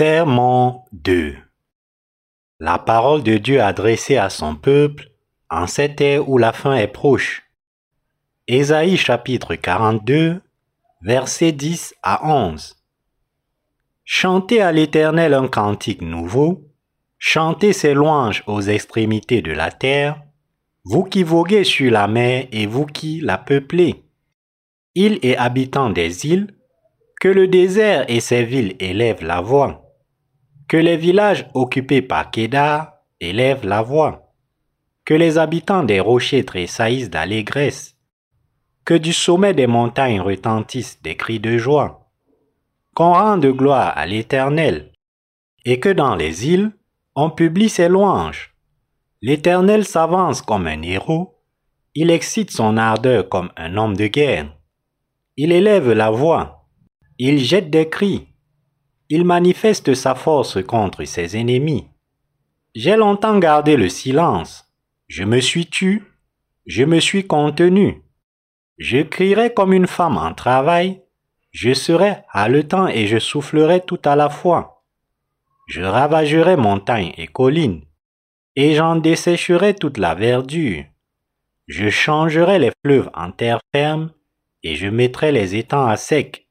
Sermon 2 La parole de Dieu adressée à son peuple en cette ère où la fin est proche. Ésaïe chapitre 42, versets 10 à 11. Chantez à l'Éternel un cantique nouveau, chantez ses louanges aux extrémités de la terre, vous qui voguez sur la mer et vous qui la peuplez. Îles et habitants des îles, que le désert et ses villes élèvent la voix. Que les villages occupés par Kédar élèvent la voix. Que les habitants des rochers tressaillissent d'allégresse. Que du sommet des montagnes retentissent des cris de joie. Qu'on rende gloire à l'Éternel. Et que dans les îles, on publie ses louanges. L'Éternel s'avance comme un héros. Il excite son ardeur comme un homme de guerre. Il élève la voix il jette des cris. Il manifeste sa force contre ses ennemis. J'ai longtemps gardé le silence. Je me suis tu. Je me suis contenu. Je crierai comme une femme en travail. Je serai haletant et je soufflerai tout à la fois. Je ravagerai montagnes et collines, et j'en dessécherai toute la verdure. Je changerai les fleuves en terre ferme, et je mettrai les étangs à sec.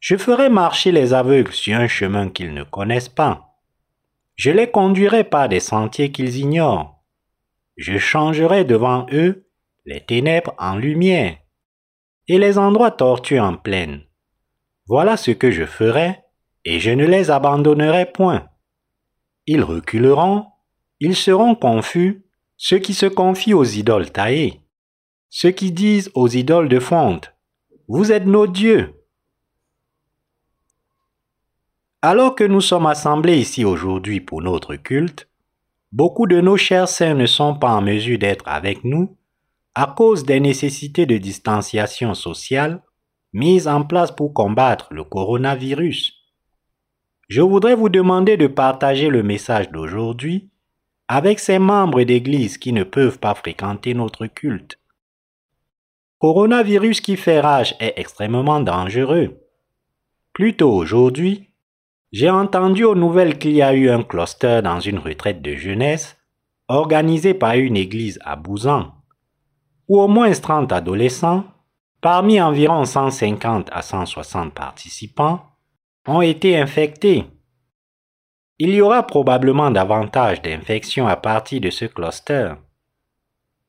Je ferai marcher les aveugles sur un chemin qu'ils ne connaissent pas. Je les conduirai par des sentiers qu'ils ignorent. Je changerai devant eux les ténèbres en lumière et les endroits tortus en plaine. Voilà ce que je ferai, et je ne les abandonnerai point. Ils reculeront, ils seront confus, ceux qui se confient aux idoles taillées, ceux qui disent aux idoles de fonte, Vous êtes nos dieux, Alors que nous sommes assemblés ici aujourd'hui pour notre culte, beaucoup de nos chers saints ne sont pas en mesure d'être avec nous à cause des nécessités de distanciation sociale mises en place pour combattre le coronavirus. Je voudrais vous demander de partager le message d'aujourd'hui avec ces membres d'Église qui ne peuvent pas fréquenter notre culte. Coronavirus qui fait rage est extrêmement dangereux. Plus tôt aujourd'hui, j'ai entendu aux nouvelles qu'il y a eu un cluster dans une retraite de jeunesse organisée par une église à Bouzan, où au moins 30 adolescents, parmi environ 150 à 160 participants, ont été infectés. Il y aura probablement davantage d'infections à partir de ce cluster.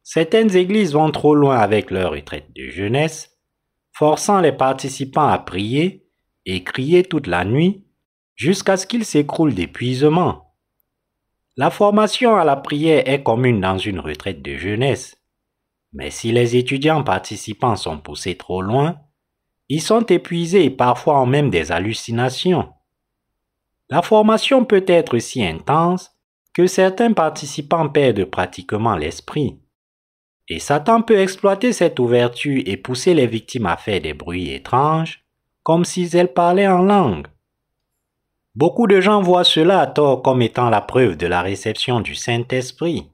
Certaines églises vont trop loin avec leur retraite de jeunesse, forçant les participants à prier et crier toute la nuit jusqu'à ce qu'il s'écroule d'épuisement. La formation à la prière est commune dans une retraite de jeunesse, mais si les étudiants participants sont poussés trop loin, ils sont épuisés et parfois ont même des hallucinations. La formation peut être si intense que certains participants perdent pratiquement l'esprit. Et Satan peut exploiter cette ouverture et pousser les victimes à faire des bruits étranges, comme si elles parlaient en langue. Beaucoup de gens voient cela à tort comme étant la preuve de la réception du Saint-Esprit.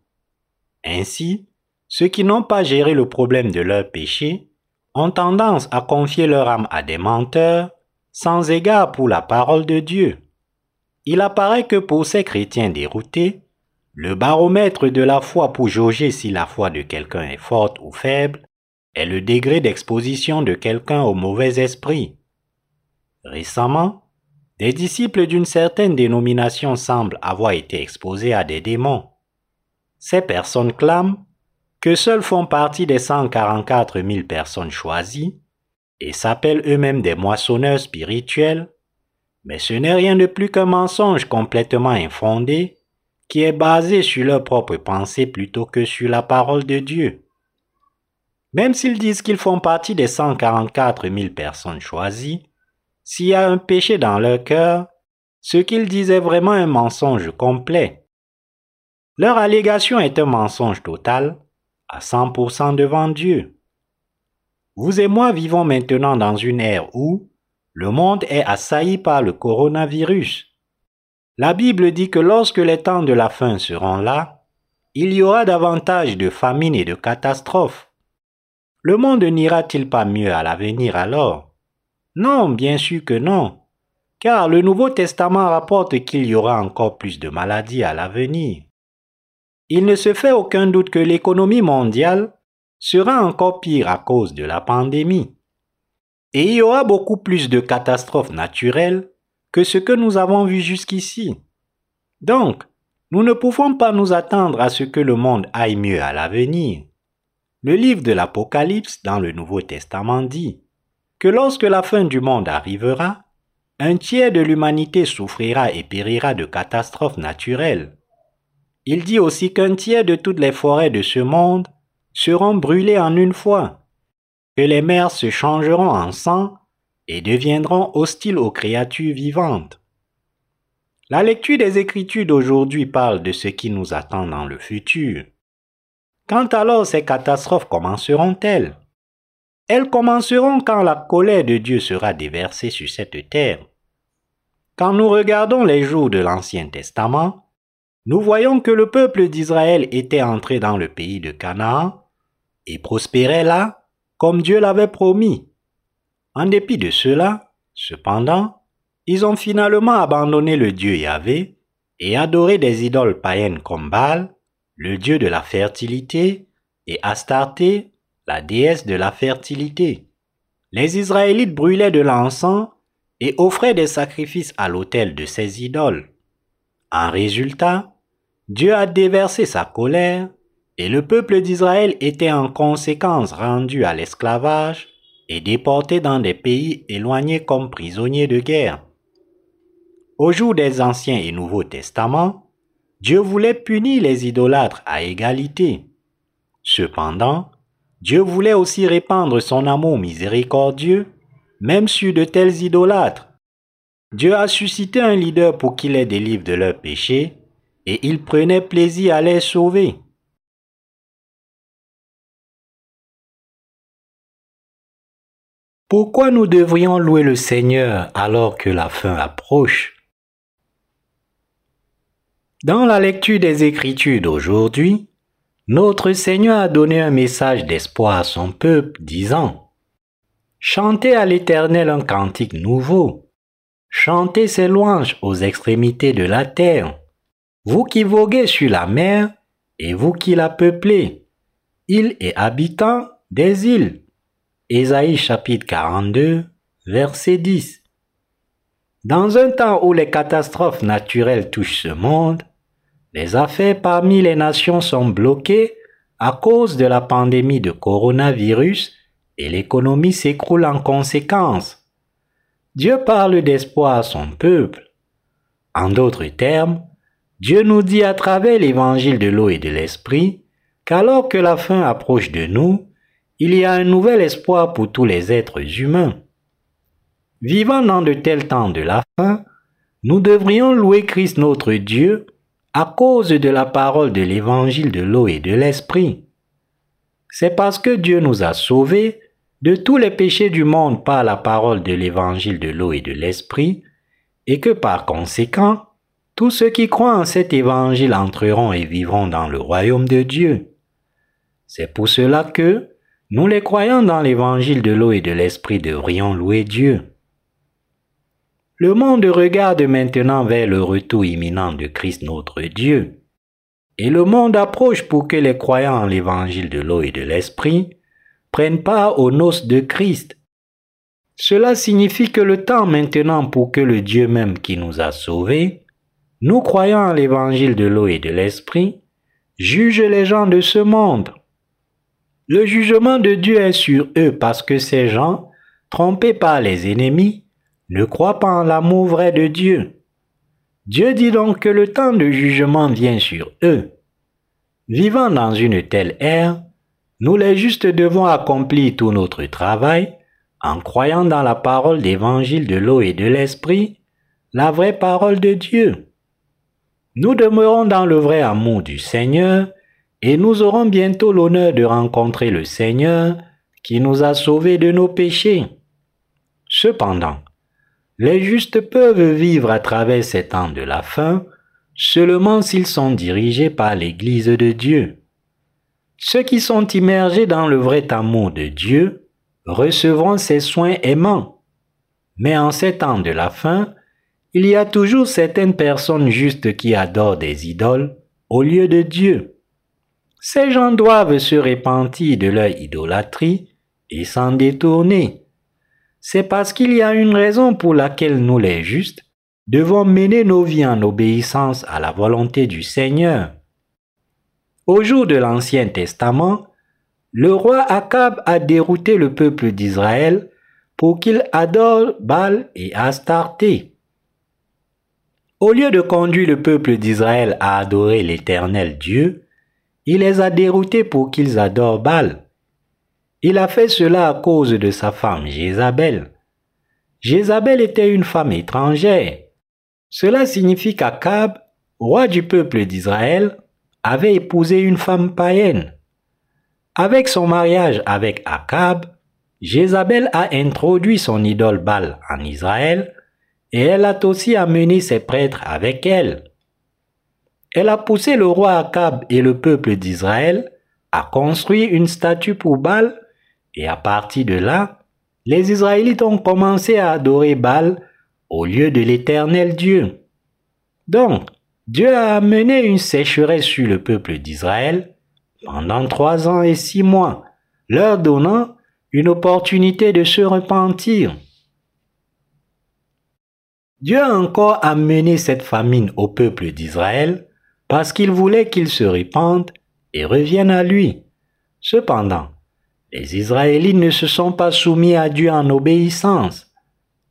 Ainsi, ceux qui n'ont pas géré le problème de leur péché ont tendance à confier leur âme à des menteurs sans égard pour la parole de Dieu. Il apparaît que pour ces chrétiens déroutés, le baromètre de la foi pour jauger si la foi de quelqu'un est forte ou faible est le degré d'exposition de quelqu'un au mauvais esprit. Récemment, des disciples d'une certaine dénomination semblent avoir été exposés à des démons. Ces personnes clament que seuls font partie des 144 000 personnes choisies et s'appellent eux-mêmes des moissonneurs spirituels, mais ce n'est rien de plus qu'un mensonge complètement infondé qui est basé sur leur propre pensée plutôt que sur la parole de Dieu. Même s'ils disent qu'ils font partie des 144 000 personnes choisies, s'il y a un péché dans leur cœur, ce qu'ils disent est vraiment un mensonge complet. Leur allégation est un mensonge total, à 100% devant Dieu. Vous et moi vivons maintenant dans une ère où le monde est assailli par le coronavirus. La Bible dit que lorsque les temps de la fin seront là, il y aura davantage de famines et de catastrophes. Le monde n'ira-t-il pas mieux à l'avenir alors? Non, bien sûr que non. car le Nouveau Testament rapporte qu'il y aura encore plus de maladies à l'avenir. Il ne se fait aucun doute que l'économie mondiale sera encore pire à cause de la pandémie. Et il y aura beaucoup plus de catastrophes naturelles que ce que nous avons vu jusqu'ici. Donc, nous ne pouvons pas nous attendre à ce que le monde aille mieux à l'avenir. Le livre de l'Apocalypse dans le Nouveau Testament dit que lorsque la fin du monde arrivera, un tiers de l'humanité souffrira et périra de catastrophes naturelles. Il dit aussi qu'un tiers de toutes les forêts de ce monde seront brûlées en une fois, que les mers se changeront en sang et deviendront hostiles aux créatures vivantes. La lecture des Écritures d'aujourd'hui parle de ce qui nous attend dans le futur. Quand alors ces catastrophes commenceront-elles? Elles commenceront quand la colère de Dieu sera déversée sur cette terre. Quand nous regardons les jours de l'Ancien Testament, nous voyons que le peuple d'Israël était entré dans le pays de Canaan et prospérait là comme Dieu l'avait promis. En dépit de cela, cependant, ils ont finalement abandonné le Dieu Yahvé et adoré des idoles païennes comme Baal, le Dieu de la fertilité, et Astarté, la déesse de la fertilité. Les Israélites brûlaient de l'encens et offraient des sacrifices à l'autel de ces idoles. En résultat, Dieu a déversé sa colère et le peuple d'Israël était en conséquence rendu à l'esclavage et déporté dans des pays éloignés comme prisonniers de guerre. Au jour des Anciens et Nouveaux Testaments, Dieu voulait punir les idolâtres à égalité. Cependant, Dieu voulait aussi répandre son amour miséricordieux, même sur de tels idolâtres. Dieu a suscité un leader pour qu'il les délivre de leurs péchés, et il prenait plaisir à les sauver. Pourquoi nous devrions louer le Seigneur alors que la fin approche? Dans la lecture des Écritures d'aujourd'hui, notre Seigneur a donné un message d'espoir à son peuple, disant Chantez à l'Éternel un cantique nouveau, chantez ses louanges aux extrémités de la terre, vous qui voguez sur la mer et vous qui la peuplez, îles et habitants des îles. Ésaïe chapitre 42, verset 10. Dans un temps où les catastrophes naturelles touchent ce monde, les affaires parmi les nations sont bloquées à cause de la pandémie de coronavirus et l'économie s'écroule en conséquence. Dieu parle d'espoir à son peuple. En d'autres termes, Dieu nous dit à travers l'évangile de l'eau et de l'esprit qu'alors que la fin approche de nous, il y a un nouvel espoir pour tous les êtres humains. Vivant dans de tels temps de la fin, nous devrions louer Christ notre Dieu à cause de la parole de l'évangile de l'eau et de l'esprit. C'est parce que Dieu nous a sauvés de tous les péchés du monde par la parole de l'évangile de l'eau et de l'esprit, et que par conséquent, tous ceux qui croient en cet évangile entreront et vivront dans le royaume de Dieu. C'est pour cela que, nous les croyants dans l'évangile de l'eau et de l'esprit devrions louer Dieu. Le monde regarde maintenant vers le retour imminent de Christ notre Dieu. Et le monde approche pour que les croyants en l'évangile de l'eau et de l'esprit prennent part aux noces de Christ. Cela signifie que le temps maintenant pour que le Dieu même qui nous a sauvés, nous croyons en l'évangile de l'eau et de l'esprit, juge les gens de ce monde. Le jugement de Dieu est sur eux parce que ces gens, trompés par les ennemis, ne croient pas en l'amour vrai de Dieu. Dieu dit donc que le temps de jugement vient sur eux. Vivant dans une telle ère, nous les justes devons accomplir tout notre travail en croyant dans la parole d'évangile de l'eau et de l'esprit, la vraie parole de Dieu. Nous demeurons dans le vrai amour du Seigneur et nous aurons bientôt l'honneur de rencontrer le Seigneur qui nous a sauvés de nos péchés. Cependant, les justes peuvent vivre à travers ces temps de la fin seulement s'ils sont dirigés par l'Église de Dieu. Ceux qui sont immergés dans le vrai amour de Dieu recevront ses soins aimants. Mais en ces temps de la fin, il y a toujours certaines personnes justes qui adorent des idoles au lieu de Dieu. Ces gens doivent se repentir de leur idolâtrie et s'en détourner. C'est parce qu'il y a une raison pour laquelle nous les justes devons mener nos vies en obéissance à la volonté du Seigneur. Au jour de l'Ancien Testament, le roi Akab a dérouté le peuple d'Israël pour qu'il adore Baal et Astarté. Au lieu de conduire le peuple d'Israël à adorer l'Éternel Dieu, il les a déroutés pour qu'ils adorent Baal. Il a fait cela à cause de sa femme Jézabel. Jézabel était une femme étrangère. Cela signifie qu'Akab, roi du peuple d'Israël, avait épousé une femme païenne. Avec son mariage avec Akab, Jézabel a introduit son idole Baal en Israël et elle a aussi amené ses prêtres avec elle. Elle a poussé le roi Akab et le peuple d'Israël à construire une statue pour Baal et à partir de là, les Israélites ont commencé à adorer Baal au lieu de l'éternel Dieu. Donc, Dieu a amené une sécheresse sur le peuple d'Israël pendant trois ans et six mois, leur donnant une opportunité de se repentir. Dieu a encore amené cette famine au peuple d'Israël parce qu'il voulait qu'ils se répandent et reviennent à lui. Cependant, les Israélites ne se sont pas soumis à Dieu en obéissance.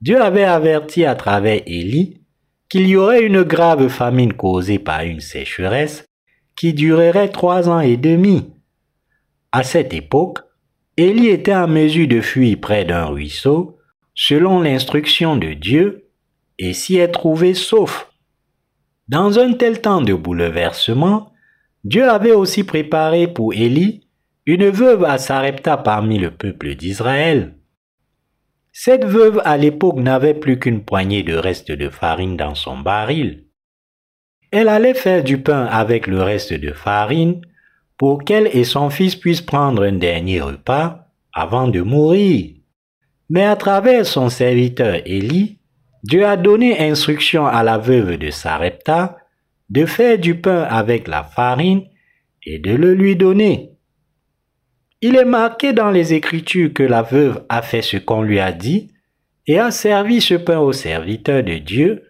Dieu avait averti à travers Élie qu'il y aurait une grave famine causée par une sécheresse qui durerait trois ans et demi. À cette époque, Élie était en mesure de fuir près d'un ruisseau, selon l'instruction de Dieu, et s'y est trouvé sauf. Dans un tel temps de bouleversement, Dieu avait aussi préparé pour Élie une veuve à Sarepta parmi le peuple d'Israël. Cette veuve à l'époque n'avait plus qu'une poignée de restes de farine dans son baril. Elle allait faire du pain avec le reste de farine pour qu'elle et son fils puissent prendre un dernier repas avant de mourir. Mais à travers son serviteur Élie, Dieu a donné instruction à la veuve de Sarepta de faire du pain avec la farine et de le lui donner. Il est marqué dans les Écritures que la veuve a fait ce qu'on lui a dit et a servi ce pain au serviteur de Dieu,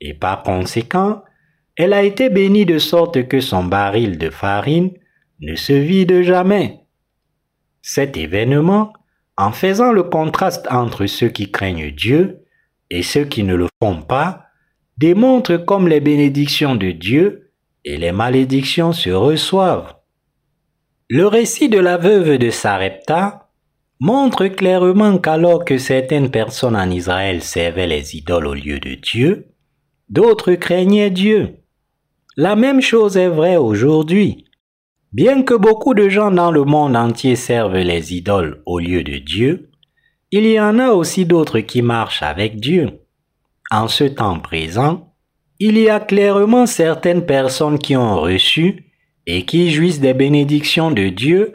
et par conséquent, elle a été bénie de sorte que son baril de farine ne se vide jamais. Cet événement, en faisant le contraste entre ceux qui craignent Dieu et ceux qui ne le font pas, démontre comme les bénédictions de Dieu et les malédictions se reçoivent. Le récit de la veuve de Sarepta montre clairement qu'alors que certaines personnes en Israël servaient les idoles au lieu de Dieu, d'autres craignaient Dieu. La même chose est vraie aujourd'hui. Bien que beaucoup de gens dans le monde entier servent les idoles au lieu de Dieu, il y en a aussi d'autres qui marchent avec Dieu. En ce temps présent, il y a clairement certaines personnes qui ont reçu et qui jouissent des bénédictions de Dieu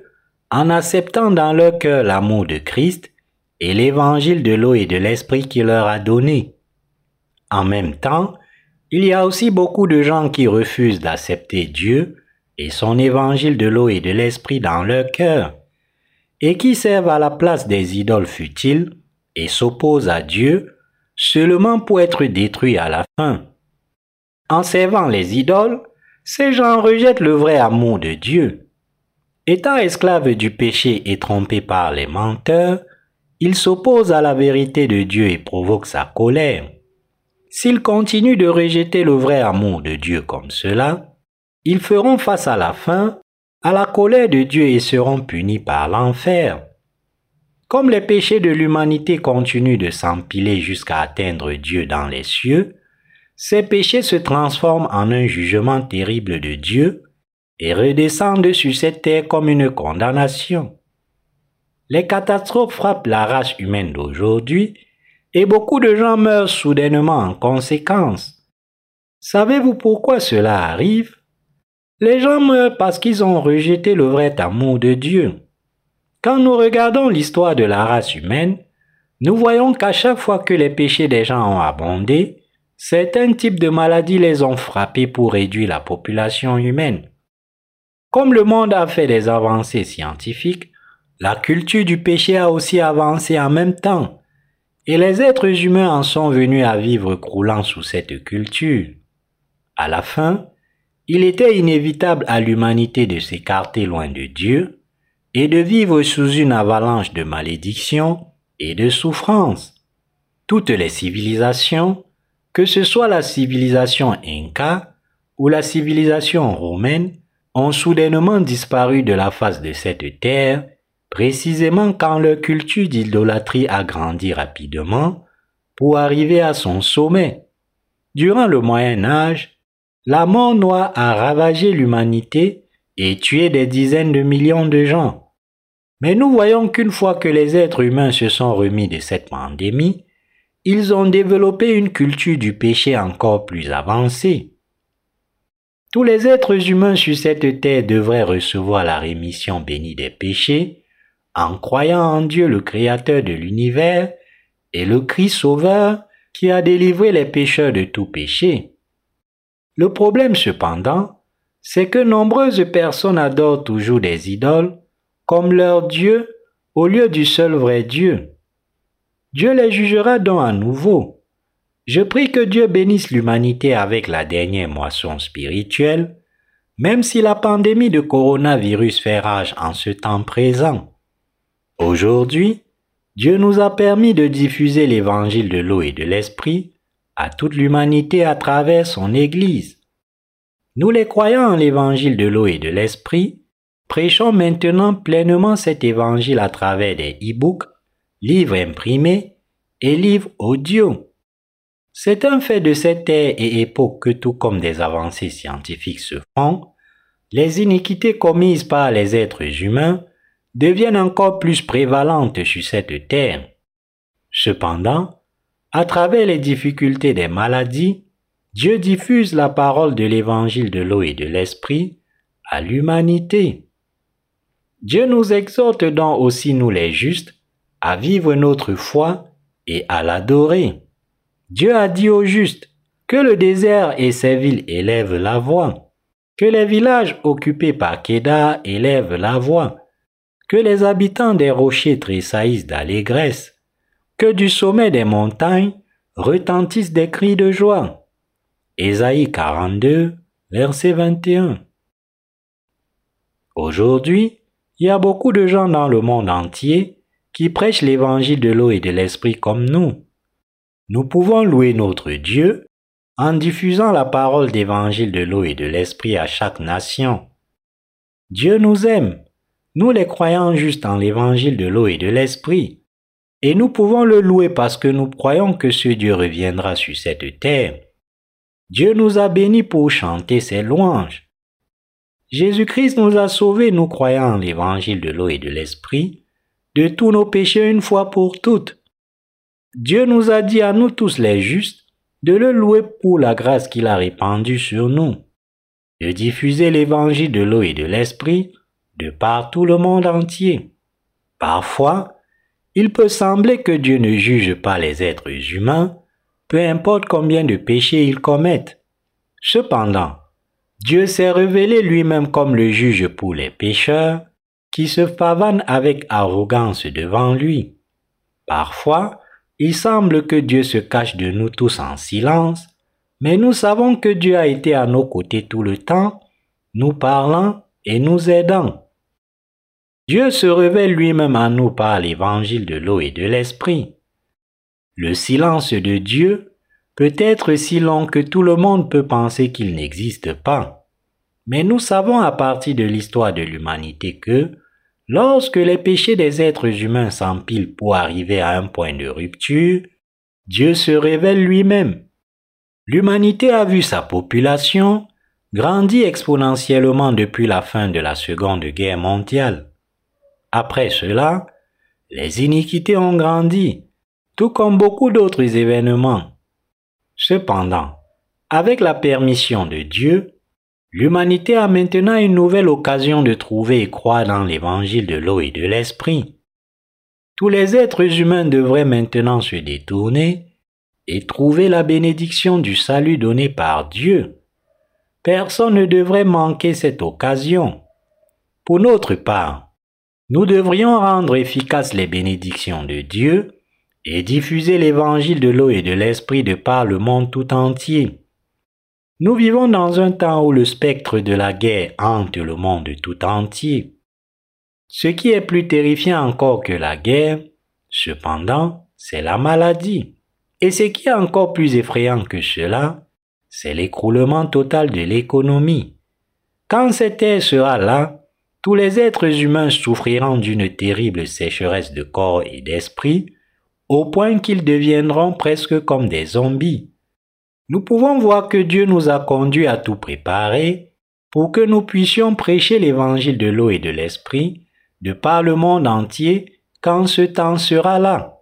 en acceptant dans leur cœur l'amour de Christ et l'évangile de l'eau et de l'esprit qu'il leur a donné. En même temps, il y a aussi beaucoup de gens qui refusent d'accepter Dieu et son évangile de l'eau et de l'esprit dans leur cœur, et qui servent à la place des idoles futiles et s'opposent à Dieu seulement pour être détruits à la fin. En servant les idoles, ces gens rejettent le vrai amour de Dieu. Étant esclaves du péché et trompés par les menteurs, ils s'opposent à la vérité de Dieu et provoquent sa colère. S'ils continuent de rejeter le vrai amour de Dieu comme cela, ils feront face à la fin à la colère de Dieu et seront punis par l'enfer. Comme les péchés de l'humanité continuent de s'empiler jusqu'à atteindre Dieu dans les cieux, ces péchés se transforment en un jugement terrible de Dieu et redescendent sur cette terre comme une condamnation. Les catastrophes frappent la race humaine d'aujourd'hui et beaucoup de gens meurent soudainement en conséquence. Savez-vous pourquoi cela arrive? Les gens meurent parce qu'ils ont rejeté le vrai amour de Dieu. Quand nous regardons l'histoire de la race humaine, nous voyons qu'à chaque fois que les péchés des gens ont abondé, certains types de maladies les ont frappés pour réduire la population humaine. Comme le monde a fait des avancées scientifiques, la culture du péché a aussi avancé en même temps, et les êtres humains en sont venus à vivre croulant sous cette culture. À la fin, il était inévitable à l'humanité de s'écarter loin de Dieu et de vivre sous une avalanche de malédictions et de souffrances. Toutes les civilisations, que ce soit la civilisation inca ou la civilisation romaine, ont soudainement disparu de la face de cette terre, précisément quand leur culture d'idolâtrie a grandi rapidement pour arriver à son sommet. Durant le Moyen Âge, la mort noire a ravagé l'humanité et tué des dizaines de millions de gens. Mais nous voyons qu'une fois que les êtres humains se sont remis de cette pandémie, ils ont développé une culture du péché encore plus avancée. Tous les êtres humains sur cette terre devraient recevoir la rémission bénie des péchés en croyant en Dieu le Créateur de l'univers et le Christ Sauveur qui a délivré les pécheurs de tout péché. Le problème cependant, c'est que nombreuses personnes adorent toujours des idoles comme leur Dieu au lieu du seul vrai Dieu. Dieu les jugera donc à nouveau. Je prie que Dieu bénisse l'humanité avec la dernière moisson spirituelle, même si la pandémie de coronavirus fait rage en ce temps présent. Aujourd'hui, Dieu nous a permis de diffuser l'évangile de l'eau et de l'esprit à toute l'humanité à travers son Église. Nous les croyants en l'évangile de l'eau et de l'esprit, Prêchons maintenant pleinement cet évangile à travers des e-books, livres imprimés et livres audio. C'est un fait de cette ère et époque que tout comme des avancées scientifiques se font, les iniquités commises par les êtres humains deviennent encore plus prévalentes sur cette terre. Cependant, à travers les difficultés des maladies, Dieu diffuse la parole de l'évangile de l'eau et de l'esprit à l'humanité. Dieu nous exhorte donc aussi, nous les justes, à vivre notre foi et à l'adorer. Dieu a dit aux justes que le désert et ses villes élèvent la voix, que les villages occupés par Kédar élèvent la voix, que les habitants des rochers tressaillissent d'allégresse, que du sommet des montagnes retentissent des cris de joie. Ésaïe 42, verset 21. Aujourd'hui, il y a beaucoup de gens dans le monde entier qui prêchent l'évangile de l'eau et de l'esprit comme nous. Nous pouvons louer notre Dieu en diffusant la parole d'évangile de l'eau et de l'esprit à chaque nation. Dieu nous aime, nous les croyants juste en l'évangile de l'eau et de l'esprit, et nous pouvons le louer parce que nous croyons que ce Dieu reviendra sur cette terre. Dieu nous a bénis pour chanter ses louanges. Jésus-Christ nous a sauvés, nous croyant en l'évangile de l'eau et de l'esprit, de tous nos péchés une fois pour toutes. Dieu nous a dit à nous tous les justes de le louer pour la grâce qu'il a répandue sur nous, de diffuser l'évangile de l'eau et de l'esprit de par tout le monde entier. Parfois, il peut sembler que Dieu ne juge pas les êtres humains, peu importe combien de péchés ils commettent. Cependant, Dieu s'est révélé lui-même comme le juge pour les pécheurs qui se pavanent avec arrogance devant lui. Parfois, il semble que Dieu se cache de nous tous en silence, mais nous savons que Dieu a été à nos côtés tout le temps, nous parlant et nous aidant. Dieu se révèle lui-même à nous par l'évangile de l'eau et de l'esprit. Le silence de Dieu peut être si long que tout le monde peut penser qu'il n'existe pas. Mais nous savons à partir de l'histoire de l'humanité que, lorsque les péchés des êtres humains s'empilent pour arriver à un point de rupture, Dieu se révèle lui-même. L'humanité a vu sa population grandir exponentiellement depuis la fin de la Seconde Guerre mondiale. Après cela, les iniquités ont grandi, tout comme beaucoup d'autres événements. Cependant, avec la permission de Dieu, l'humanité a maintenant une nouvelle occasion de trouver et croire dans l'évangile de l'eau et de l'esprit. Tous les êtres humains devraient maintenant se détourner et trouver la bénédiction du salut donné par Dieu. Personne ne devrait manquer cette occasion. Pour notre part, nous devrions rendre efficaces les bénédictions de Dieu et diffuser l'évangile de l'eau et de l'esprit de par le monde tout entier. Nous vivons dans un temps où le spectre de la guerre hante le monde tout entier. Ce qui est plus terrifiant encore que la guerre, cependant, c'est la maladie. Et ce qui est encore plus effrayant que cela, c'est l'écroulement total de l'économie. Quand cette ère sera là, tous les êtres humains souffriront d'une terrible sécheresse de corps et d'esprit, au point qu'ils deviendront presque comme des zombies. Nous pouvons voir que Dieu nous a conduits à tout préparer pour que nous puissions prêcher l'évangile de l'eau et de l'esprit de par le monde entier quand ce temps sera là.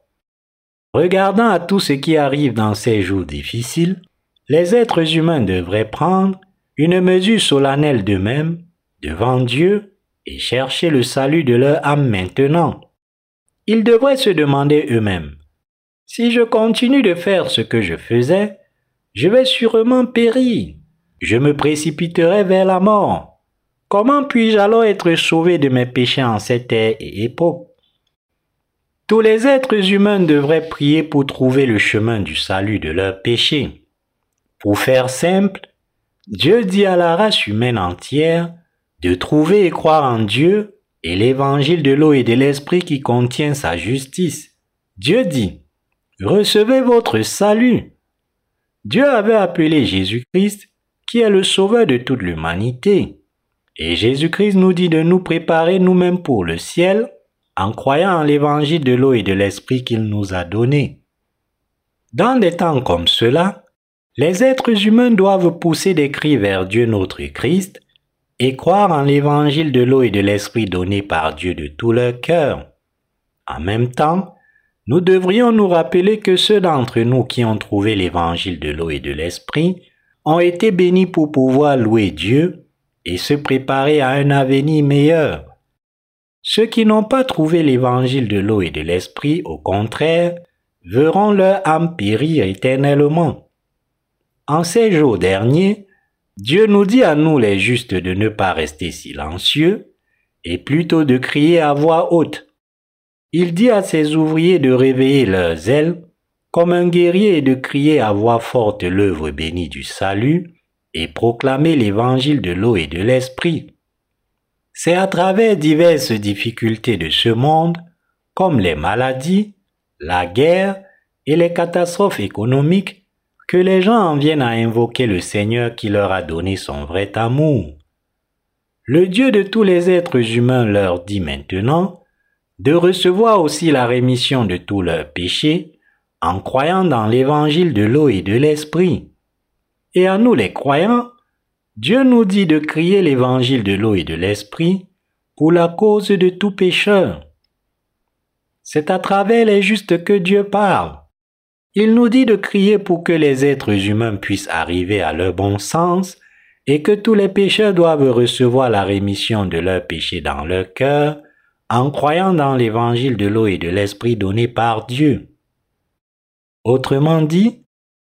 Regardant à tout ce qui arrive dans ces jours difficiles, les êtres humains devraient prendre une mesure solennelle d'eux-mêmes devant Dieu et chercher le salut de leur âme maintenant. Ils devraient se demander eux-mêmes, si je continue de faire ce que je faisais, je vais sûrement périr. Je me précipiterai vers la mort. Comment puis-je alors être sauvé de mes péchés en cette ère et époque Tous les êtres humains devraient prier pour trouver le chemin du salut de leurs péchés. Pour faire simple, Dieu dit à la race humaine entière de trouver et croire en Dieu et l'évangile de l'eau et de l'esprit qui contient sa justice. Dieu dit, recevez votre salut Dieu avait appelé Jésus-Christ, qui est le sauveur de toute l'humanité. Et Jésus-Christ nous dit de nous préparer nous-mêmes pour le ciel en croyant en l'évangile de l'eau et de l'esprit qu'il nous a donné. Dans des temps comme cela, les êtres humains doivent pousser des cris vers Dieu notre Christ et croire en l'évangile de l'eau et de l'esprit donné par Dieu de tout leur cœur. En même temps, nous devrions nous rappeler que ceux d'entre nous qui ont trouvé l'évangile de l'eau et de l'esprit ont été bénis pour pouvoir louer Dieu et se préparer à un avenir meilleur. Ceux qui n'ont pas trouvé l'évangile de l'eau et de l'esprit, au contraire, verront leur âme périr éternellement. En ces jours derniers, Dieu nous dit à nous les justes de ne pas rester silencieux et plutôt de crier à voix haute. Il dit à ses ouvriers de réveiller leurs ailes comme un guerrier et de crier à voix forte l'œuvre bénie du salut et proclamer l'évangile de l'eau et de l'esprit. C'est à travers diverses difficultés de ce monde, comme les maladies, la guerre et les catastrophes économiques, que les gens en viennent à invoquer le Seigneur qui leur a donné son vrai amour. Le Dieu de tous les êtres humains leur dit maintenant de recevoir aussi la rémission de tous leurs péchés en croyant dans l'évangile de l'eau et de l'esprit. Et à nous les croyants, Dieu nous dit de crier l'évangile de l'eau et de l'esprit pour la cause de tout pécheur. C'est à travers les justes que Dieu parle. Il nous dit de crier pour que les êtres humains puissent arriver à leur bon sens et que tous les pécheurs doivent recevoir la rémission de leurs péchés dans leur cœur en croyant dans l'évangile de l'eau et de l'esprit donné par Dieu. Autrement dit,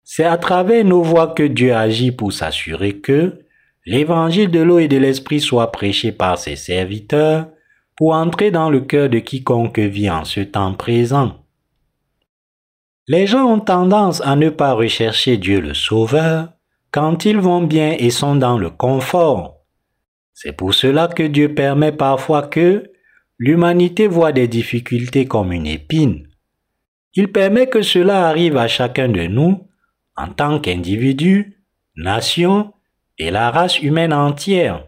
c'est à travers nos voix que Dieu agit pour s'assurer que l'évangile de l'eau et de l'esprit soit prêché par ses serviteurs pour entrer dans le cœur de quiconque vit en ce temps présent. Les gens ont tendance à ne pas rechercher Dieu le Sauveur quand ils vont bien et sont dans le confort. C'est pour cela que Dieu permet parfois que L'humanité voit des difficultés comme une épine. Il permet que cela arrive à chacun de nous en tant qu'individu, nation et la race humaine entière.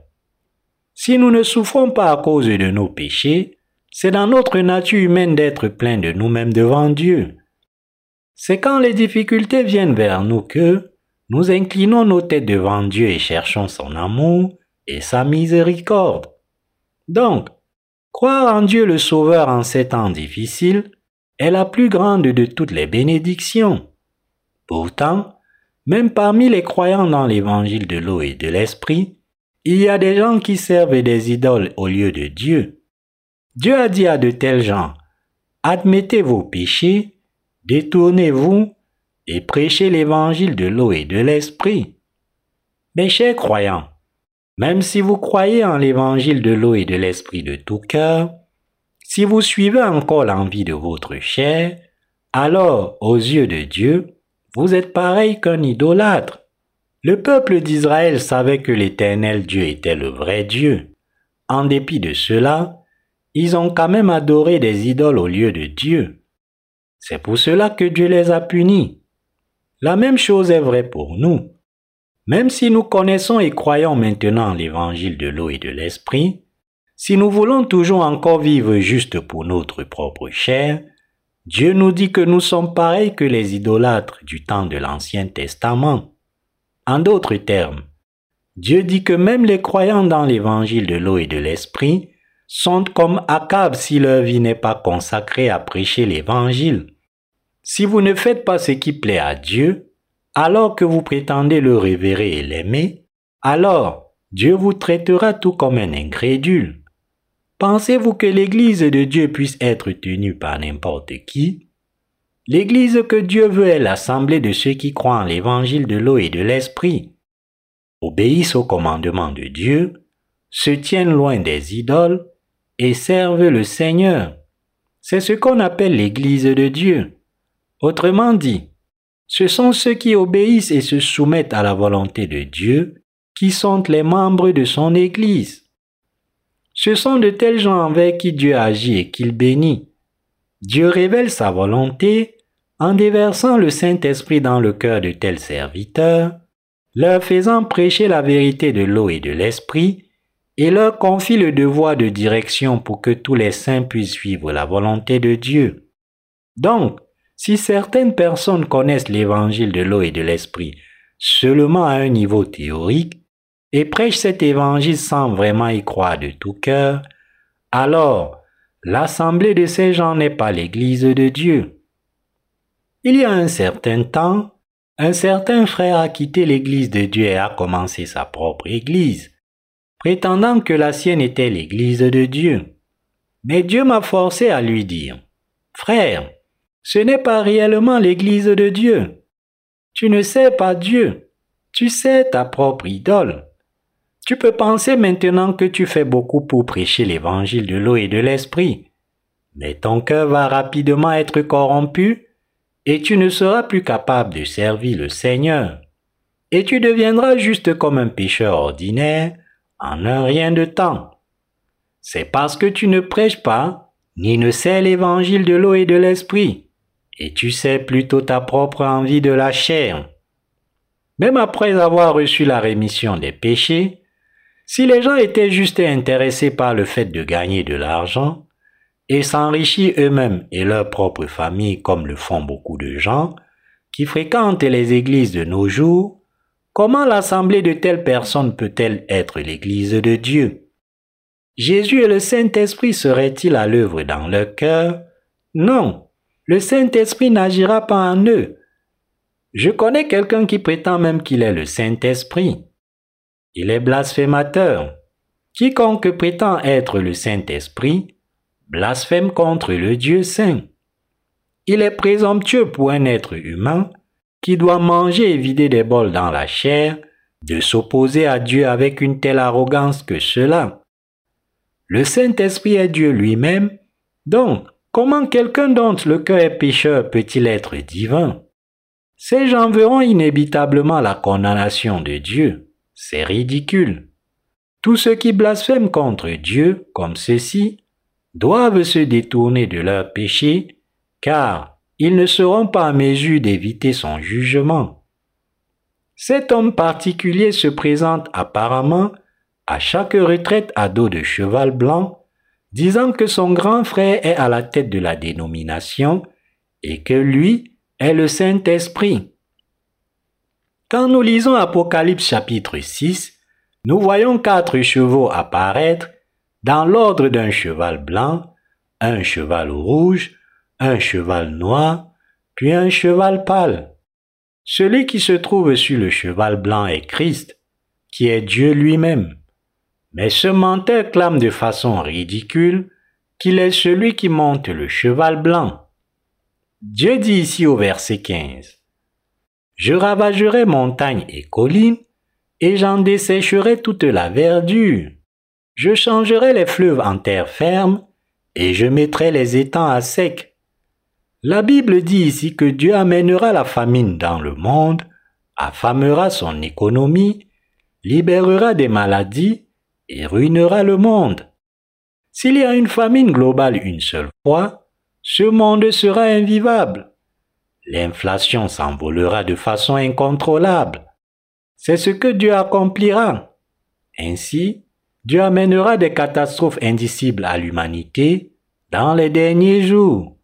Si nous ne souffrons pas à cause de nos péchés, c'est dans notre nature humaine d'être plein de nous-mêmes devant Dieu. C'est quand les difficultés viennent vers nous que nous inclinons nos têtes devant Dieu et cherchons son amour et sa miséricorde. Donc, Croire en Dieu le Sauveur en ces temps difficiles est la plus grande de toutes les bénédictions. Pourtant, même parmi les croyants dans l'évangile de l'eau et de l'esprit, il y a des gens qui servent des idoles au lieu de Dieu. Dieu a dit à de tels gens, admettez vos péchés, détournez-vous et prêcher l'évangile de l'eau et de l'esprit. Mes chers croyants, même si vous croyez en l'évangile de l'eau et de l'esprit de tout cœur, si vous suivez encore l'envie de votre chair, alors, aux yeux de Dieu, vous êtes pareil qu'un idolâtre. Le peuple d'Israël savait que l'éternel Dieu était le vrai Dieu. En dépit de cela, ils ont quand même adoré des idoles au lieu de Dieu. C'est pour cela que Dieu les a punis. La même chose est vraie pour nous. Même si nous connaissons et croyons maintenant l'évangile de l'eau et de l'esprit, si nous voulons toujours encore vivre juste pour notre propre chair, Dieu nous dit que nous sommes pareils que les idolâtres du temps de l'Ancien Testament. En d'autres termes, Dieu dit que même les croyants dans l'évangile de l'eau et de l'esprit sont comme Akab si leur vie n'est pas consacrée à prêcher l'évangile. Si vous ne faites pas ce qui plaît à Dieu, alors que vous prétendez le révérer et l'aimer, alors Dieu vous traitera tout comme un incrédule. Pensez-vous que l'Église de Dieu puisse être tenue par n'importe qui? L'Église que Dieu veut est l'assemblée de ceux qui croient en l'évangile de l'eau et de l'esprit, obéissent au commandement de Dieu, se tiennent loin des idoles et servent le Seigneur. C'est ce qu'on appelle l'Église de Dieu. Autrement dit, ce sont ceux qui obéissent et se soumettent à la volonté de Dieu qui sont les membres de son Église. Ce sont de tels gens envers qui Dieu agit et qu'il bénit. Dieu révèle sa volonté en déversant le Saint-Esprit dans le cœur de tels serviteurs, leur faisant prêcher la vérité de l'eau et de l'Esprit, et leur confie le devoir de direction pour que tous les saints puissent suivre la volonté de Dieu. Donc, si certaines personnes connaissent l'évangile de l'eau et de l'esprit seulement à un niveau théorique et prêchent cet évangile sans vraiment y croire de tout cœur, alors l'assemblée de ces gens n'est pas l'Église de Dieu. Il y a un certain temps, un certain frère a quitté l'Église de Dieu et a commencé sa propre Église, prétendant que la sienne était l'Église de Dieu. Mais Dieu m'a forcé à lui dire, Frère, ce n'est pas réellement l'Église de Dieu. Tu ne sais pas Dieu, tu sais ta propre idole. Tu peux penser maintenant que tu fais beaucoup pour prêcher l'évangile de l'eau et de l'esprit, mais ton cœur va rapidement être corrompu et tu ne seras plus capable de servir le Seigneur. Et tu deviendras juste comme un pécheur ordinaire en un rien de temps. C'est parce que tu ne prêches pas, ni ne sais l'évangile de l'eau et de l'esprit et tu sais plutôt ta propre envie de la chair. Même après avoir reçu la rémission des péchés, si les gens étaient juste intéressés par le fait de gagner de l'argent et s'enrichir eux-mêmes et leur propre famille comme le font beaucoup de gens qui fréquentent les églises de nos jours, comment l'assemblée de telles personnes peut-elle être l'église de Dieu? Jésus et le Saint-Esprit seraient-ils à l'œuvre dans leur cœur? Non, le Saint-Esprit n'agira pas en eux. Je connais quelqu'un qui prétend même qu'il est le Saint-Esprit. Il est blasphémateur. Quiconque prétend être le Saint-Esprit blasphème contre le Dieu saint. Il est présomptueux pour un être humain qui doit manger et vider des bols dans la chair de s'opposer à Dieu avec une telle arrogance que cela. Le Saint-Esprit est Dieu lui-même, donc Comment quelqu'un dont le cœur est pécheur peut-il être divin? Ces gens verront inévitablement la condamnation de Dieu? C'est ridicule. Tous ceux qui blasphèment contre Dieu, comme ceux-ci, doivent se détourner de leurs péchés, car ils ne seront pas à mesure d'éviter son jugement. Cet homme particulier se présente apparemment à chaque retraite à dos de cheval blanc disant que son grand frère est à la tête de la dénomination et que lui est le Saint-Esprit. Quand nous lisons Apocalypse chapitre 6, nous voyons quatre chevaux apparaître dans l'ordre d'un cheval blanc, un cheval rouge, un cheval noir, puis un cheval pâle. Celui qui se trouve sur le cheval blanc est Christ, qui est Dieu lui-même. Mais ce menteur clame de façon ridicule qu'il est celui qui monte le cheval blanc. Dieu dit ici au verset 15, Je ravagerai montagnes et collines, et j'en dessécherai toute la verdure. Je changerai les fleuves en terre ferme, et je mettrai les étangs à sec. La Bible dit ici que Dieu amènera la famine dans le monde, affamera son économie, libérera des maladies et ruinera le monde. S'il y a une famine globale une seule fois, ce monde sera invivable. L'inflation s'envolera de façon incontrôlable. C'est ce que Dieu accomplira. Ainsi, Dieu amènera des catastrophes indicibles à l'humanité dans les derniers jours.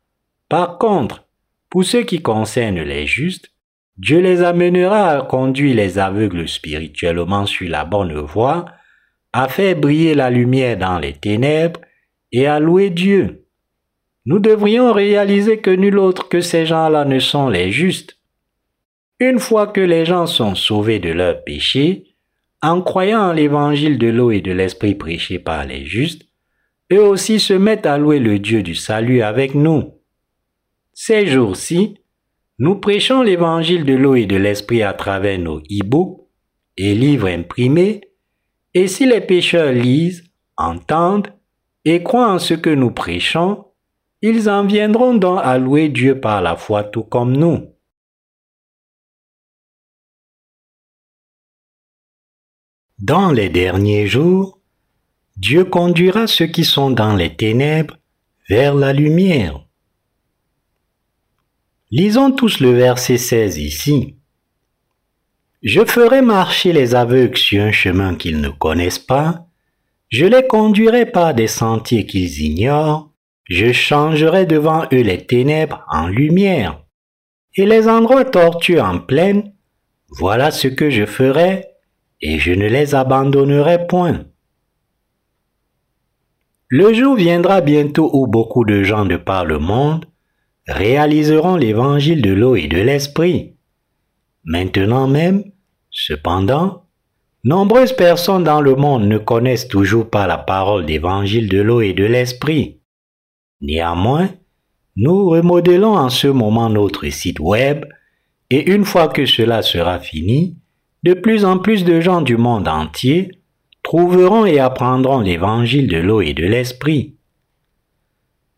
Par contre, pour ce qui concerne les justes, Dieu les amènera à conduire les aveugles spirituellement sur la bonne voie, à faire briller la lumière dans les ténèbres et à louer Dieu. Nous devrions réaliser que nul autre que ces gens-là ne sont les justes. Une fois que les gens sont sauvés de leurs péchés, en croyant en l'évangile de l'eau et de l'esprit prêché par les justes, eux aussi se mettent à louer le Dieu du salut avec nous. Ces jours-ci, nous prêchons l'évangile de l'eau et de l'esprit à travers nos e-books et livres imprimés, et si les pécheurs lisent, entendent et croient en ce que nous prêchons, ils en viendront donc à louer Dieu par la foi tout comme nous. Dans les derniers jours, Dieu conduira ceux qui sont dans les ténèbres vers la lumière. Lisons tous le verset 16 ici. Je ferai marcher les aveugles sur un chemin qu'ils ne connaissent pas, je les conduirai par des sentiers qu'ils ignorent, je changerai devant eux les ténèbres en lumière, et les endroits tortueux en plaine, voilà ce que je ferai, et je ne les abandonnerai point. Le jour viendra bientôt où beaucoup de gens de par le monde réaliseront l'évangile de l'eau et de l'esprit. Maintenant même, cependant, nombreuses personnes dans le monde ne connaissent toujours pas la parole d'évangile de l'eau et de l'esprit. Néanmoins, nous remodelons en ce moment notre site web et une fois que cela sera fini, de plus en plus de gens du monde entier trouveront et apprendront l'évangile de l'eau et de l'esprit.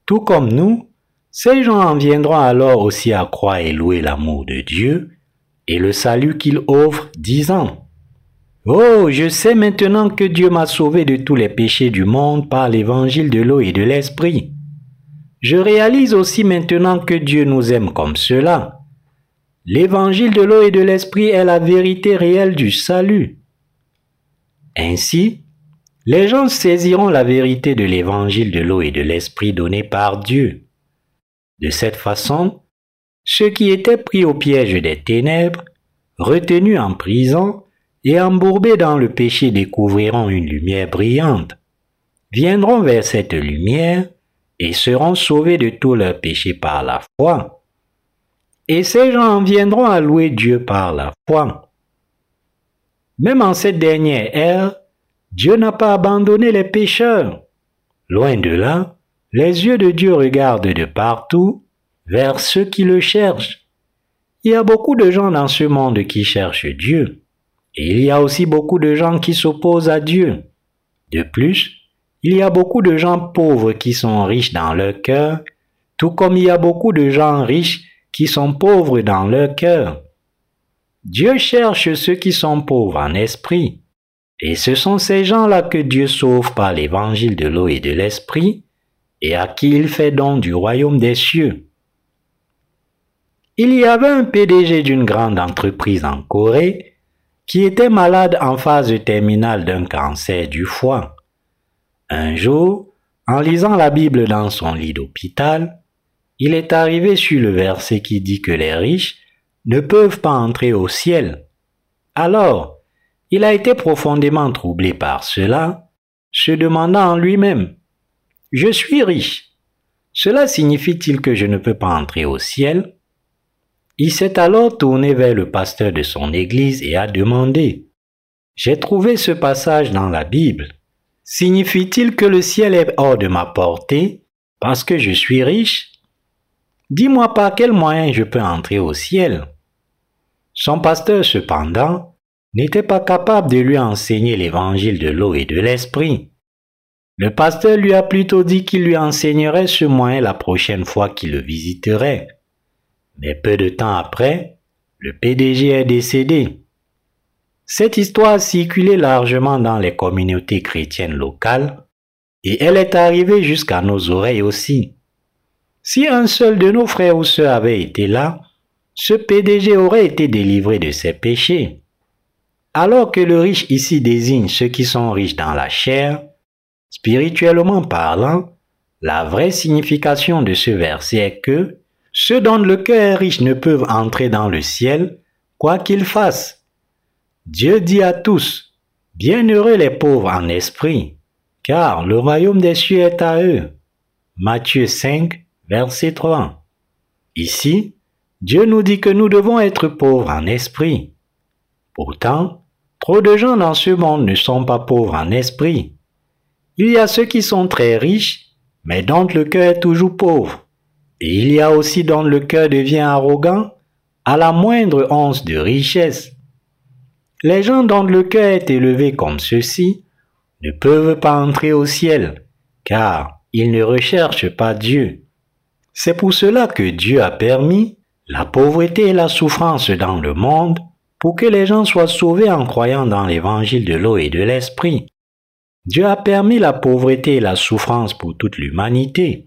Tout comme nous, ces gens en viendront alors aussi à croire et louer l'amour de Dieu et le salut qu'il offre, disant, Oh, je sais maintenant que Dieu m'a sauvé de tous les péchés du monde par l'évangile de l'eau et de l'esprit. Je réalise aussi maintenant que Dieu nous aime comme cela. L'évangile de l'eau et de l'esprit est la vérité réelle du salut. Ainsi, les gens saisiront la vérité de l'évangile de l'eau et de l'esprit donné par Dieu. De cette façon, ceux qui étaient pris au piège des ténèbres, retenus en prison et embourbés dans le péché découvriront une lumière brillante, viendront vers cette lumière et seront sauvés de tous leurs péchés par la foi. Et ces gens viendront à louer Dieu par la foi. Même en cette dernière ère, Dieu n'a pas abandonné les pécheurs. Loin de là, les yeux de Dieu regardent de partout vers ceux qui le cherchent. Il y a beaucoup de gens dans ce monde qui cherchent Dieu. Et il y a aussi beaucoup de gens qui s'opposent à Dieu. De plus, il y a beaucoup de gens pauvres qui sont riches dans leur cœur, tout comme il y a beaucoup de gens riches qui sont pauvres dans leur cœur. Dieu cherche ceux qui sont pauvres en esprit. Et ce sont ces gens-là que Dieu sauve par l'évangile de l'eau et de l'esprit, et à qui il fait don du royaume des cieux. Il y avait un PDG d'une grande entreprise en Corée qui était malade en phase terminale d'un cancer du foie. Un jour, en lisant la Bible dans son lit d'hôpital, il est arrivé sur le verset qui dit que les riches ne peuvent pas entrer au ciel. Alors, il a été profondément troublé par cela, se demandant en lui-même, Je suis riche. Cela signifie-t-il que je ne peux pas entrer au ciel? Il s'est alors tourné vers le pasteur de son église et a demandé, J'ai trouvé ce passage dans la Bible. Signifie-t-il que le ciel est hors de ma portée parce que je suis riche? Dis-moi par quel moyen je peux entrer au ciel. Son pasteur, cependant, n'était pas capable de lui enseigner l'évangile de l'eau et de l'esprit. Le pasteur lui a plutôt dit qu'il lui enseignerait ce moyen la prochaine fois qu'il le visiterait. Mais peu de temps après, le PDG est décédé. Cette histoire a largement dans les communautés chrétiennes locales et elle est arrivée jusqu'à nos oreilles aussi. Si un seul de nos frères ou sœurs avait été là, ce PDG aurait été délivré de ses péchés. Alors que le riche ici désigne ceux qui sont riches dans la chair, spirituellement parlant, la vraie signification de ce verset est que ceux dont le cœur est riche ne peuvent entrer dans le ciel, quoi qu'ils fassent. Dieu dit à tous, Bienheureux les pauvres en esprit, car le royaume des cieux est à eux. Matthieu 5, verset 3. Ici, Dieu nous dit que nous devons être pauvres en esprit. Pourtant, trop de gens dans ce monde ne sont pas pauvres en esprit. Il y a ceux qui sont très riches, mais dont le cœur est toujours pauvre. Il y a aussi dont le cœur devient arrogant à la moindre once de richesse. Les gens dont le cœur est élevé comme ceux-ci ne peuvent pas entrer au ciel, car ils ne recherchent pas Dieu. C'est pour cela que Dieu a permis la pauvreté et la souffrance dans le monde pour que les gens soient sauvés en croyant dans l'évangile de l'eau et de l'esprit. Dieu a permis la pauvreté et la souffrance pour toute l'humanité.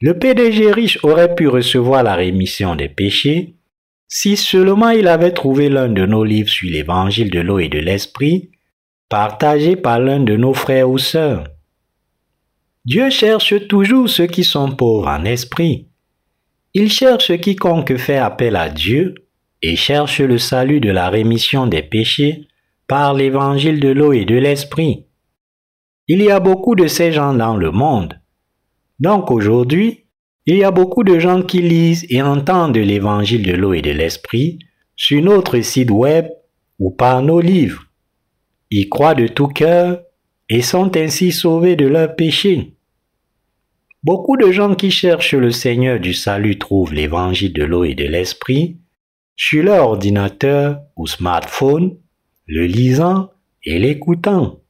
Le PDG riche aurait pu recevoir la rémission des péchés si seulement il avait trouvé l'un de nos livres sur l'évangile de l'eau et de l'esprit, partagé par l'un de nos frères ou sœurs. Dieu cherche toujours ceux qui sont pauvres en esprit il cherche quiconque fait appel à Dieu et cherche le salut de la rémission des péchés par l'évangile de l'eau et de l'esprit. Il y a beaucoup de ces gens dans le monde. Donc aujourd'hui, il y a beaucoup de gens qui lisent et entendent l'évangile de l'eau et de l'esprit sur notre site web ou par nos livres. Ils croient de tout cœur et sont ainsi sauvés de leurs péchés. Beaucoup de gens qui cherchent le Seigneur du salut trouvent l'évangile de l'eau et de l'esprit sur leur ordinateur ou smartphone, le lisant et l'écoutant.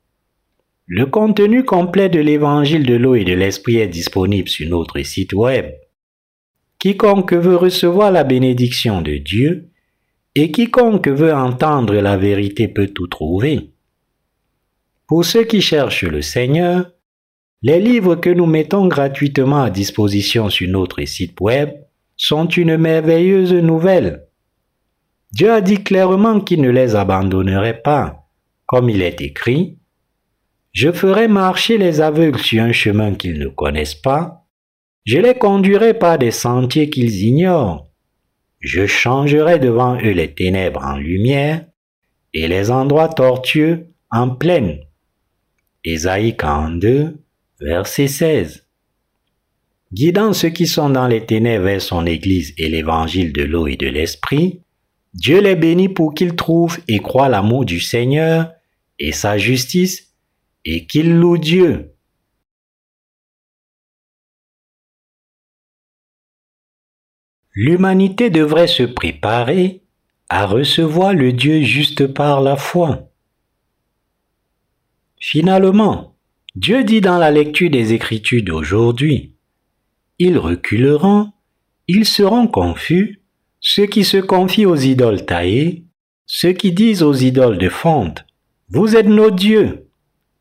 Le contenu complet de l'évangile de l'eau et de l'esprit est disponible sur notre site web. Quiconque veut recevoir la bénédiction de Dieu et quiconque veut entendre la vérité peut tout trouver. Pour ceux qui cherchent le Seigneur, les livres que nous mettons gratuitement à disposition sur notre site web sont une merveilleuse nouvelle. Dieu a dit clairement qu'il ne les abandonnerait pas, comme il est écrit, Je ferai marcher les aveugles sur un chemin qu'ils ne connaissent pas, je les conduirai par des sentiers qu'ils ignorent, je changerai devant eux les ténèbres en lumière et les endroits tortueux en plaine. Ésaïe 42, verset 16. Guidant ceux qui sont dans les ténèbres vers son Église et l'évangile de l'eau et de l'Esprit, Dieu les bénit pour qu'ils trouvent et croient l'amour du Seigneur et sa justice et qu'ils louent Dieu. L'humanité devrait se préparer à recevoir le Dieu juste par la foi. Finalement, Dieu dit dans la lecture des Écritures d'aujourd'hui, Ils reculeront, ils seront confus, ceux qui se confient aux idoles taillées, ceux qui disent aux idoles de fonte, Vous êtes nos dieux.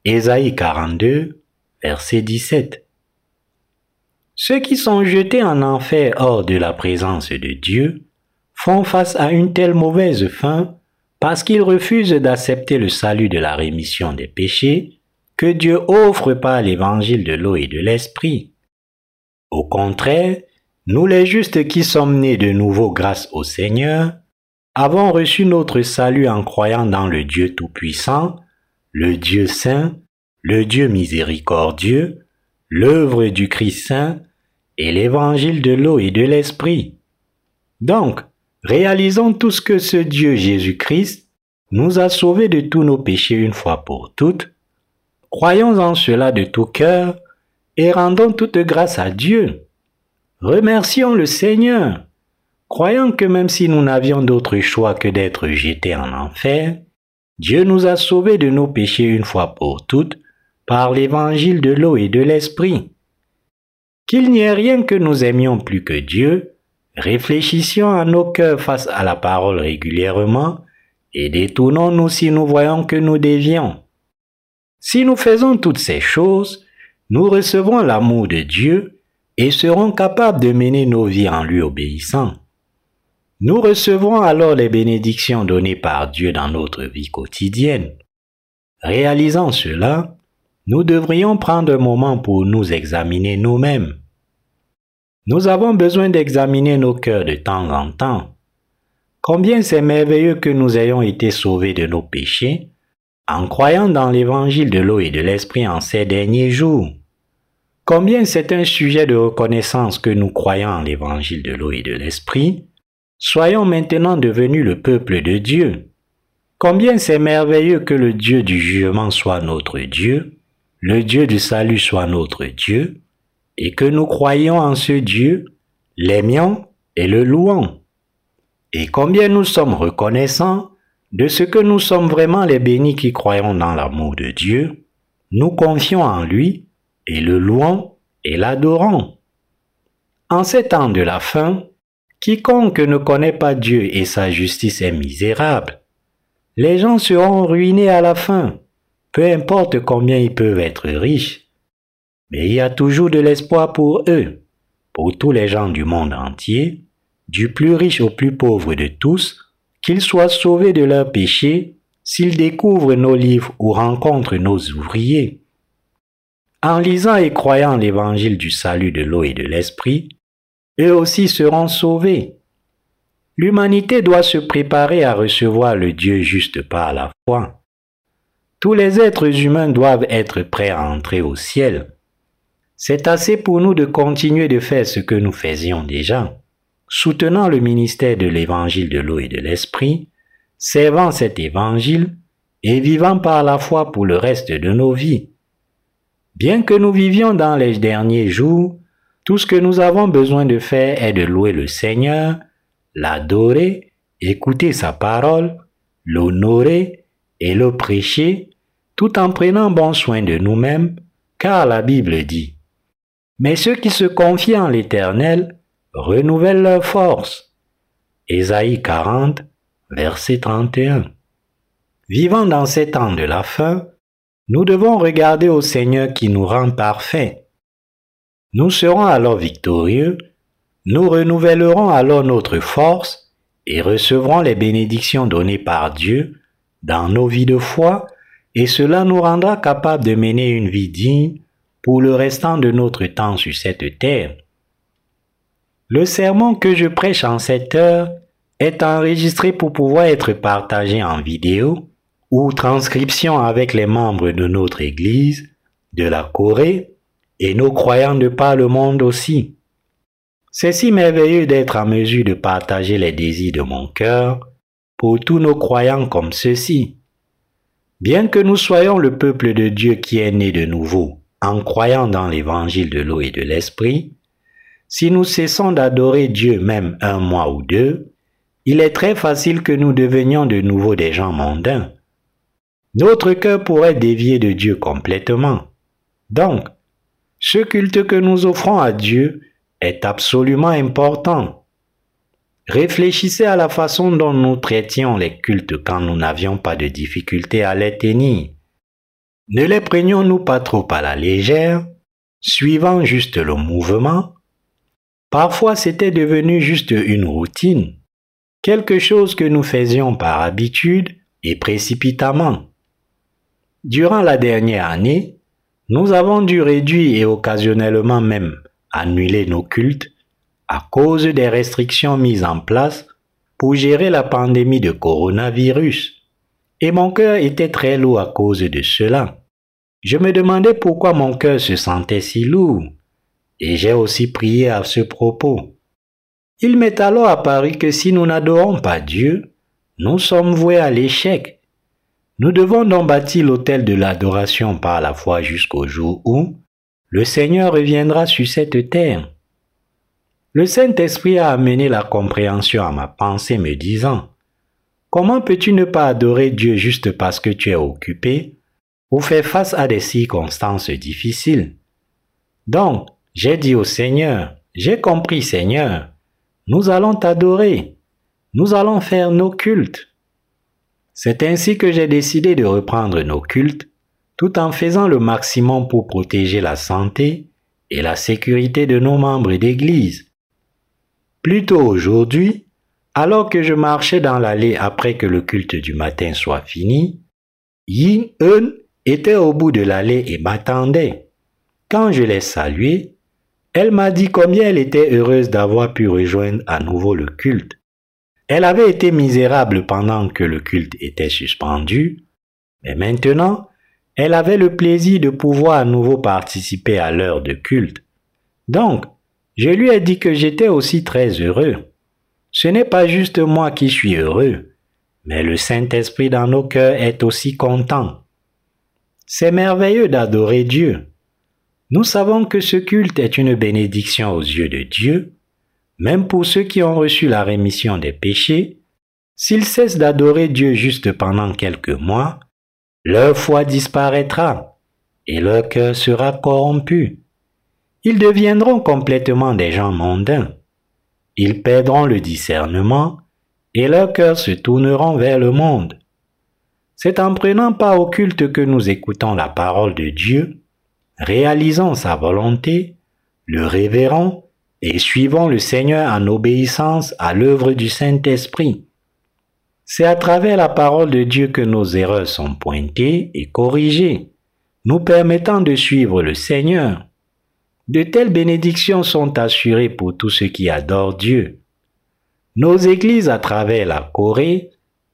Ésaïe 42, verset 17. Ceux qui sont jetés en enfer hors de la présence de Dieu font face à une telle mauvaise fin parce qu'ils refusent d'accepter le salut de la rémission des péchés que Dieu offre par l'évangile de l'eau et de l'esprit. Au contraire, nous les justes qui sommes nés de nouveau grâce au Seigneur, avons reçu notre salut en croyant dans le Dieu Tout-Puissant, le Dieu Saint, le Dieu miséricordieux, l'œuvre du Christ Saint et l'évangile de l'eau et de l'Esprit. Donc, réalisons tout ce que ce Dieu Jésus-Christ nous a sauvés de tous nos péchés une fois pour toutes Croyons en cela de tout cœur et rendons toute grâce à Dieu. Remercions le Seigneur. croyant que même si nous n'avions d'autre choix que d'être jetés en enfer, Dieu nous a sauvés de nos péchés une fois pour toutes par l'évangile de l'eau et de l'esprit. Qu'il n'y ait rien que nous aimions plus que Dieu, réfléchissions à nos cœurs face à la parole régulièrement et détournons-nous si nous voyons que nous dévions. Si nous faisons toutes ces choses, nous recevons l'amour de Dieu et serons capables de mener nos vies en lui obéissant. Nous recevrons alors les bénédictions données par Dieu dans notre vie quotidienne. Réalisant cela, nous devrions prendre un moment pour nous examiner nous-mêmes. Nous avons besoin d'examiner nos cœurs de temps en temps. Combien c'est merveilleux que nous ayons été sauvés de nos péchés en croyant dans l'évangile de l'eau et de l'esprit en ces derniers jours. Combien c'est un sujet de reconnaissance que nous croyons en l'évangile de l'eau et de l'esprit, soyons maintenant devenus le peuple de Dieu. Combien c'est merveilleux que le Dieu du jugement soit notre Dieu, le Dieu du salut soit notre Dieu, et que nous croyons en ce Dieu, l'aimions et le louons. Et combien nous sommes reconnaissants de ce que nous sommes vraiment les bénis qui croyons dans l'amour de Dieu, nous confions en lui et le louons et l'adorons. En ces temps de la fin, quiconque ne connaît pas Dieu et sa justice est misérable. Les gens seront ruinés à la fin, peu importe combien ils peuvent être riches. Mais il y a toujours de l'espoir pour eux, pour tous les gens du monde entier, du plus riche au plus pauvre de tous, qu'ils soient sauvés de leurs péchés s'ils découvrent nos livres ou rencontrent nos ouvriers. En lisant et croyant l'évangile du salut de l'eau et de l'esprit, eux aussi seront sauvés. L'humanité doit se préparer à recevoir le Dieu juste par la foi. Tous les êtres humains doivent être prêts à entrer au ciel. C'est assez pour nous de continuer de faire ce que nous faisions déjà soutenant le ministère de l'évangile de l'eau et de l'esprit, servant cet évangile et vivant par la foi pour le reste de nos vies. Bien que nous vivions dans les derniers jours, tout ce que nous avons besoin de faire est de louer le Seigneur, l'adorer, écouter sa parole, l'honorer et le prêcher, tout en prenant bon soin de nous-mêmes, car la Bible dit, Mais ceux qui se confient en l'Éternel renouvellent leur force. Ésaïe 40, verset 31. Vivant dans ces temps de la fin, nous devons regarder au Seigneur qui nous rend parfaits. Nous serons alors victorieux, nous renouvellerons alors notre force et recevrons les bénédictions données par Dieu dans nos vies de foi, et cela nous rendra capables de mener une vie digne pour le restant de notre temps sur cette terre. Le sermon que je prêche en cette heure est enregistré pour pouvoir être partagé en vidéo ou transcription avec les membres de notre Église, de la Corée et nos croyants de par le monde aussi. C'est si merveilleux d'être en mesure de partager les désirs de mon cœur pour tous nos croyants comme ceux-ci. Bien que nous soyons le peuple de Dieu qui est né de nouveau en croyant dans l'évangile de l'eau et de l'esprit, si nous cessons d'adorer Dieu même un mois ou deux, il est très facile que nous devenions de nouveau des gens mondains. Notre cœur pourrait dévier de Dieu complètement. Donc, ce culte que nous offrons à Dieu est absolument important. Réfléchissez à la façon dont nous traitions les cultes quand nous n'avions pas de difficulté à les tenir. Ne les prenions-nous pas trop à la légère, suivant juste le mouvement? Parfois c'était devenu juste une routine, quelque chose que nous faisions par habitude et précipitamment. Durant la dernière année, nous avons dû réduire et occasionnellement même annuler nos cultes à cause des restrictions mises en place pour gérer la pandémie de coronavirus. Et mon cœur était très lourd à cause de cela. Je me demandais pourquoi mon cœur se sentait si lourd et j'ai aussi prié à ce propos. Il m'est alors apparu que si nous n'adorons pas Dieu, nous sommes voués à l'échec. Nous devons donc bâtir l'autel de l'adoration par la foi jusqu'au jour où le Seigneur reviendra sur cette terre. Le Saint-Esprit a amené la compréhension à ma pensée me disant, Comment peux-tu ne pas adorer Dieu juste parce que tu es occupé ou faire face à des circonstances difficiles? Donc, j'ai dit au Seigneur, j'ai compris Seigneur, nous allons t'adorer, nous allons faire nos cultes. C'est ainsi que j'ai décidé de reprendre nos cultes tout en faisant le maximum pour protéger la santé et la sécurité de nos membres d'Église. Plus tôt aujourd'hui, alors que je marchais dans l'allée après que le culte du matin soit fini, Yin Eun était au bout de l'allée et m'attendait. Quand je l'ai saluée, elle m'a dit combien elle était heureuse d'avoir pu rejoindre à nouveau le culte. Elle avait été misérable pendant que le culte était suspendu, mais maintenant, elle avait le plaisir de pouvoir à nouveau participer à l'heure de culte. Donc, je lui ai dit que j'étais aussi très heureux. Ce n'est pas juste moi qui suis heureux, mais le Saint-Esprit dans nos cœurs est aussi content. C'est merveilleux d'adorer Dieu. Nous savons que ce culte est une bénédiction aux yeux de Dieu, même pour ceux qui ont reçu la rémission des péchés. S'ils cessent d'adorer Dieu juste pendant quelques mois, leur foi disparaîtra et leur cœur sera corrompu. Ils deviendront complètement des gens mondains. Ils perdront le discernement et leurs cœurs se tourneront vers le monde. C'est en prenant part au culte que nous écoutons la parole de Dieu, réalisons sa volonté, le révérons et suivons le Seigneur en obéissance à l'œuvre du Saint-Esprit. C'est à travers la parole de Dieu que nos erreurs sont pointées et corrigées, nous permettant de suivre le Seigneur. De telles bénédictions sont assurées pour tous ceux qui adorent Dieu. Nos églises à travers la Corée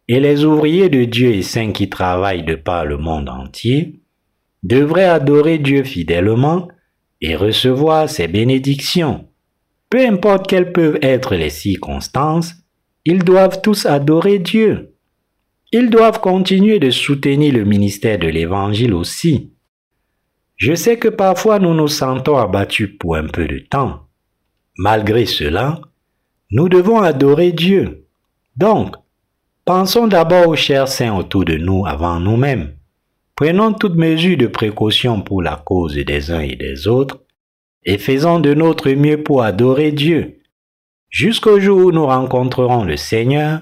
et les ouvriers de Dieu et saints qui travaillent de par le monde entier devraient adorer Dieu fidèlement et recevoir ses bénédictions. Peu importe quelles peuvent être les circonstances, ils doivent tous adorer Dieu. Ils doivent continuer de soutenir le ministère de l'Évangile aussi. Je sais que parfois nous nous sentons abattus pour un peu de temps. Malgré cela, nous devons adorer Dieu. Donc, pensons d'abord aux chers saints autour de nous avant nous-mêmes. Prenons toutes mesures de précaution pour la cause des uns et des autres et faisons de notre mieux pour adorer Dieu Jusqu'au jour où nous rencontrerons le Seigneur,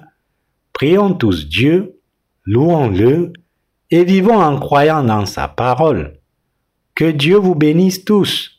prions tous Dieu, louons-le et vivons en croyant dans sa parole. Que Dieu vous bénisse tous.